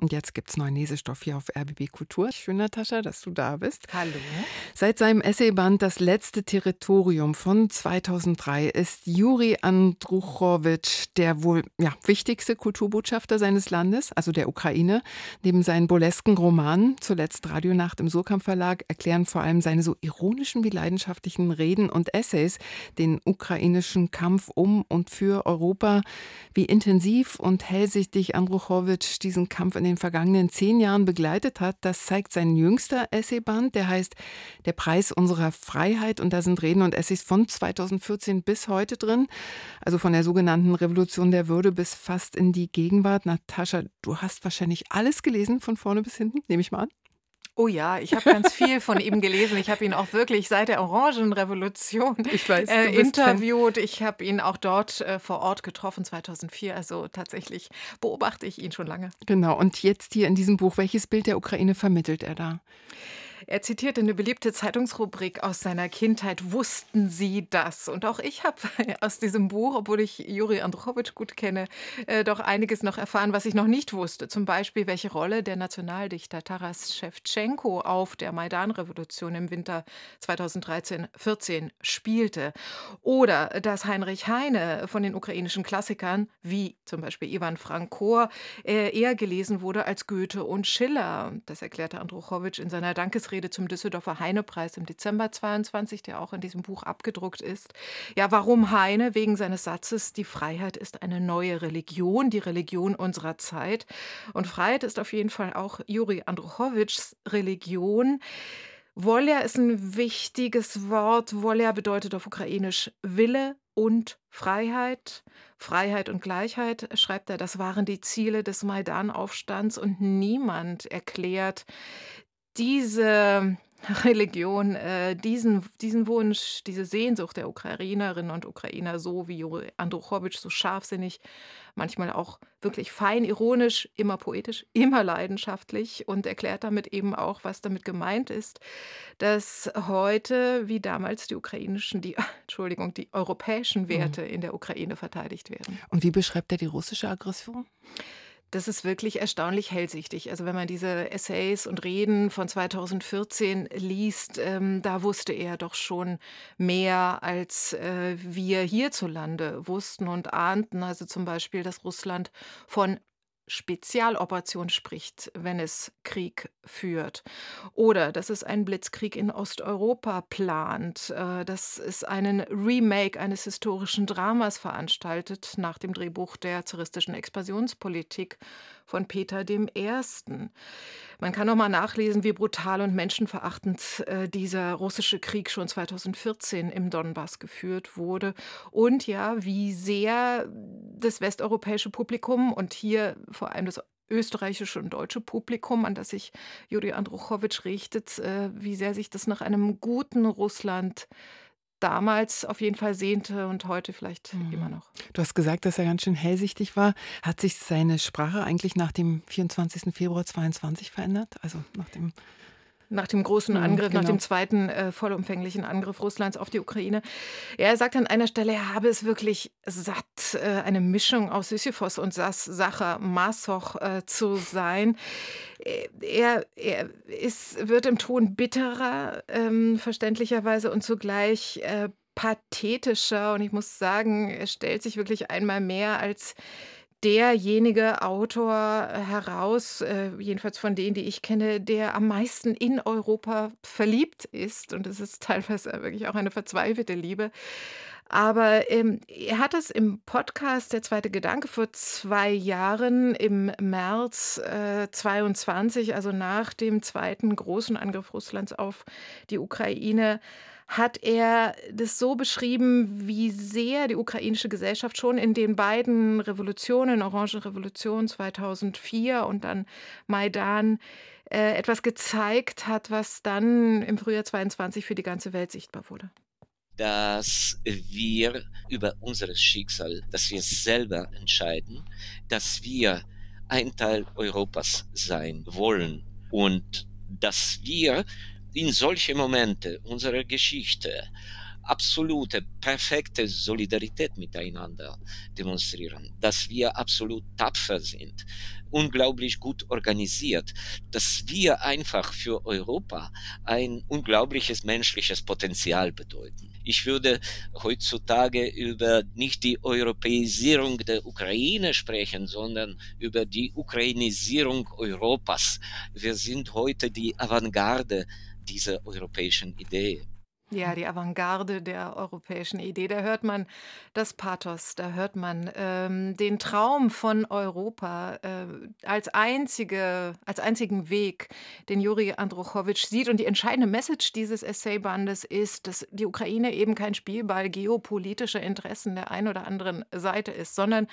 Und jetzt gibt es neuen Lesestoff hier auf RBB Kultur. Schön, Natascha, dass du da bist. Hallo. Seit seinem Essayband Das letzte Territorium von 2003 ist Juri Andruchowitsch der wohl ja, wichtigste Kulturbotschafter seines Landes, also der Ukraine. Neben seinen burlesken Romanen, zuletzt Radionacht im Surkamp Verlag, erklären vor allem seine so ironischen wie leidenschaftlichen Reden und Essays den ukrainischen Kampf um und für Europa. Wie intensiv und hellsichtig Andruchowitsch diesen Kampf in den vergangenen zehn Jahren begleitet hat, das zeigt sein jüngster Essayband, der heißt Der Preis unserer Freiheit. Und da sind Reden und Essays von 2014 bis heute drin, also von der sogenannten Revolution der Würde bis fast in die Gegenwart. Natascha, du hast wahrscheinlich alles gelesen von vorne bis hinten, nehme ich mal an. Oh ja, ich habe ganz viel von ihm gelesen. Ich habe ihn auch wirklich seit der Orangenrevolution ich weiß, äh, interviewt. Fan. Ich habe ihn auch dort äh, vor Ort getroffen, 2004. Also tatsächlich beobachte ich ihn schon lange. Genau. Und jetzt hier in diesem Buch, welches Bild der Ukraine vermittelt er da? Er zitierte eine beliebte Zeitungsrubrik aus seiner Kindheit. Wussten Sie das? Und auch ich habe aus diesem Buch, obwohl ich Juri Androwitsch gut kenne, äh, doch einiges noch erfahren, was ich noch nicht wusste. Zum Beispiel, welche Rolle der Nationaldichter Taras Schewtschenko auf der Maidan-Revolution im Winter 2013-14 spielte. Oder dass Heinrich Heine von den ukrainischen Klassikern, wie zum Beispiel Ivan Franko, äh, eher gelesen wurde als Goethe und Schiller. Das erklärte Androwitsch in seiner Dankesrede Dankesrede zum Düsseldorfer Heine-Preis im Dezember 22, der auch in diesem Buch abgedruckt ist. Ja, warum Heine? Wegen seines Satzes, die Freiheit ist eine neue Religion, die Religion unserer Zeit. Und Freiheit ist auf jeden Fall auch Juri Andruchowitschs Religion. Wolja ist ein wichtiges Wort. Wolja bedeutet auf Ukrainisch Wille und Freiheit. Freiheit und Gleichheit, schreibt er, das waren die Ziele des Maidan-Aufstands und niemand erklärt diese Religion, äh, diesen, diesen Wunsch, diese Sehnsucht der Ukrainerinnen und Ukrainer, so wie Andruchowitsch, so scharfsinnig, manchmal auch wirklich fein ironisch, immer poetisch, immer leidenschaftlich und erklärt damit eben auch, was damit gemeint ist, dass heute wie damals die ukrainischen, die, Entschuldigung, die europäischen. Werte mhm. in der Ukraine verteidigt werden. Und wie beschreibt er die russische Aggression? Das ist wirklich erstaunlich hellsichtig. Also wenn man diese Essays und Reden von 2014 liest, ähm, da wusste er doch schon mehr, als äh, wir hierzulande wussten und ahnten. Also zum Beispiel, dass Russland von Spezialoperation spricht, wenn es Krieg führt. Oder dass es einen Blitzkrieg in Osteuropa plant, äh, dass es einen Remake eines historischen Dramas veranstaltet nach dem Drehbuch der zaristischen Expansionspolitik von Peter I. Man kann noch mal nachlesen, wie brutal und menschenverachtend äh, dieser russische Krieg schon 2014 im Donbass geführt wurde und ja, wie sehr das westeuropäische Publikum und hier vor allem das österreichische und deutsche Publikum, an das sich Juri Andruchowitsch richtet, äh, wie sehr sich das nach einem guten Russland damals auf jeden Fall sehnte und heute vielleicht mhm. immer noch. Du hast gesagt, dass er ganz schön hellsichtig war. Hat sich seine Sprache eigentlich nach dem 24. Februar 22 verändert? Also nach dem nach dem großen mhm, Angriff, genau. nach dem zweiten äh, vollumfänglichen Angriff Russlands auf die Ukraine. Er sagt an einer Stelle, er habe es wirklich satt, äh, eine Mischung aus Sisyphos und Sacher Masoch äh, zu sein. Äh, er, er ist, wird im Ton bitterer, ähm, verständlicherweise, und zugleich äh, pathetischer. Und ich muss sagen, er stellt sich wirklich einmal mehr als derjenige Autor heraus, äh, jedenfalls von denen, die ich kenne, der am meisten in Europa verliebt ist. Und es ist teilweise wirklich auch eine verzweifelte Liebe. Aber ähm, er hat es im Podcast Der zweite Gedanke vor zwei Jahren im März äh, 22, also nach dem zweiten großen Angriff Russlands auf die Ukraine, hat er das so beschrieben, wie sehr die ukrainische Gesellschaft schon in den beiden Revolutionen, Orange Revolution 2004 und dann Maidan, äh, etwas gezeigt hat, was dann im Frühjahr 22 für die ganze Welt sichtbar wurde. Dass wir über unser Schicksal, dass wir selber entscheiden, dass wir ein Teil Europas sein wollen und dass wir in solche Momente unserer Geschichte absolute, perfekte Solidarität miteinander demonstrieren, dass wir absolut tapfer sind, unglaublich gut organisiert, dass wir einfach für Europa ein unglaubliches menschliches Potenzial bedeuten. Ich würde heutzutage über nicht die Europäisierung der Ukraine sprechen, sondern über die Ukrainisierung Europas. Wir sind heute die Avantgarde dieser europäischen Idee. Ja, die Avantgarde der europäischen Idee. Da hört man das Pathos, da hört man ähm, den Traum von Europa äh, als, einzige, als einzigen Weg, den Juri Andruchowitsch sieht. Und die entscheidende Message dieses Essaybandes ist, dass die Ukraine eben kein Spielball geopolitischer Interessen der einen oder anderen Seite ist, sondern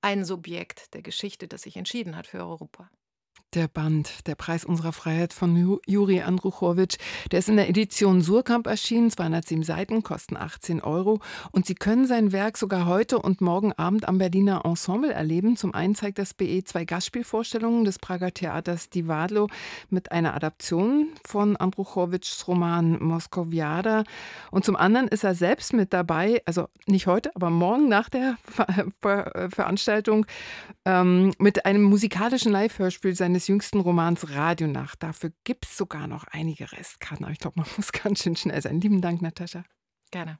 ein Subjekt der Geschichte, das sich entschieden hat für Europa. Der Band Der Preis unserer Freiheit von Juri Andruchowitsch, der ist in der Edition Surkamp erschienen, 207 Seiten, kosten 18 Euro. Und Sie können sein Werk sogar heute und morgen Abend am Berliner Ensemble erleben. Zum einen zeigt das BE zwei Gastspielvorstellungen des Prager Theaters Divadlo mit einer Adaption von Andruchowitschs Roman Moskowiada. Und zum anderen ist er selbst mit dabei, also nicht heute, aber morgen nach der Ver Ver Veranstaltung, ähm, mit einem musikalischen Live-Hörspiel seines seines jüngsten Romans Radionacht. Dafür gibt es sogar noch einige Restkarten. Aber ich glaube, man muss ganz schön schnell sein. Lieben Dank, Natascha. Gerne.